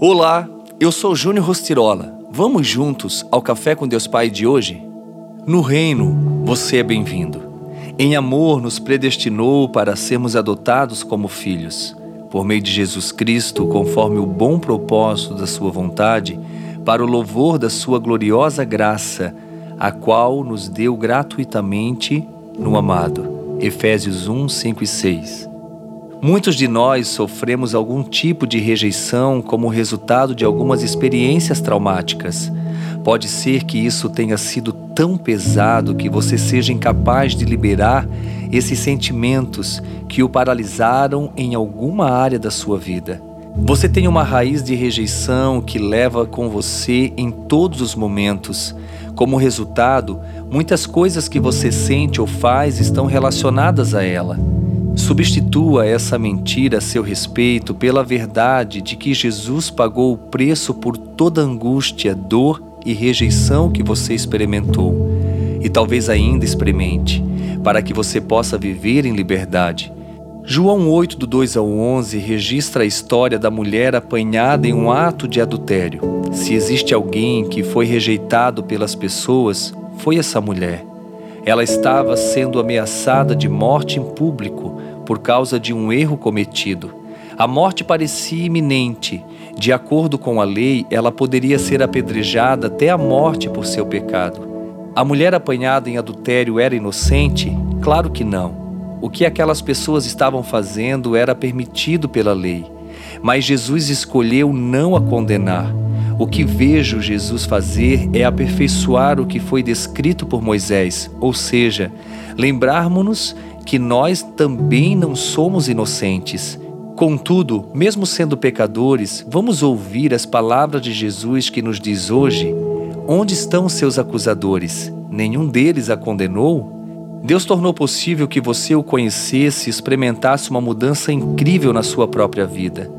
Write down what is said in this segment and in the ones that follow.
Olá, eu sou Júnior Rostirola. Vamos juntos ao Café com Deus Pai de hoje? No reino, você é bem-vindo. Em amor, nos predestinou para sermos adotados como filhos. Por meio de Jesus Cristo, conforme o bom propósito da Sua vontade, para o louvor da Sua gloriosa graça, a qual nos deu gratuitamente no amado. Efésios 1, 5 e 6. Muitos de nós sofremos algum tipo de rejeição como resultado de algumas experiências traumáticas. Pode ser que isso tenha sido tão pesado que você seja incapaz de liberar esses sentimentos que o paralisaram em alguma área da sua vida. Você tem uma raiz de rejeição que leva com você em todos os momentos. Como resultado, muitas coisas que você sente ou faz estão relacionadas a ela. Substitua essa mentira a seu respeito pela verdade de que Jesus pagou o preço por toda angústia, dor e rejeição que você experimentou e talvez ainda experimente, para que você possa viver em liberdade. João 8, do 2 ao 11, registra a história da mulher apanhada em um ato de adultério. Se existe alguém que foi rejeitado pelas pessoas, foi essa mulher. Ela estava sendo ameaçada de morte em público por causa de um erro cometido. A morte parecia iminente. De acordo com a lei, ela poderia ser apedrejada até a morte por seu pecado. A mulher apanhada em adultério era inocente? Claro que não. O que aquelas pessoas estavam fazendo era permitido pela lei. Mas Jesus escolheu não a condenar. O que vejo Jesus fazer é aperfeiçoar o que foi descrito por Moisés, ou seja, lembrarmos-nos que nós também não somos inocentes. Contudo, mesmo sendo pecadores, vamos ouvir as palavras de Jesus que nos diz hoje: Onde estão seus acusadores? Nenhum deles a condenou? Deus tornou possível que você o conhecesse e experimentasse uma mudança incrível na sua própria vida.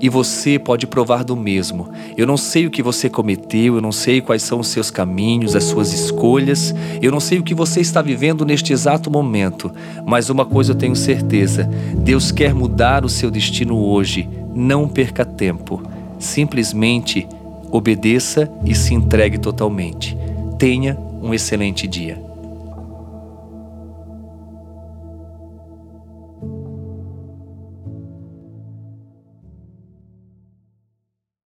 E você pode provar do mesmo. Eu não sei o que você cometeu, eu não sei quais são os seus caminhos, as suas escolhas, eu não sei o que você está vivendo neste exato momento, mas uma coisa eu tenho certeza: Deus quer mudar o seu destino hoje. Não perca tempo. Simplesmente obedeça e se entregue totalmente. Tenha um excelente dia.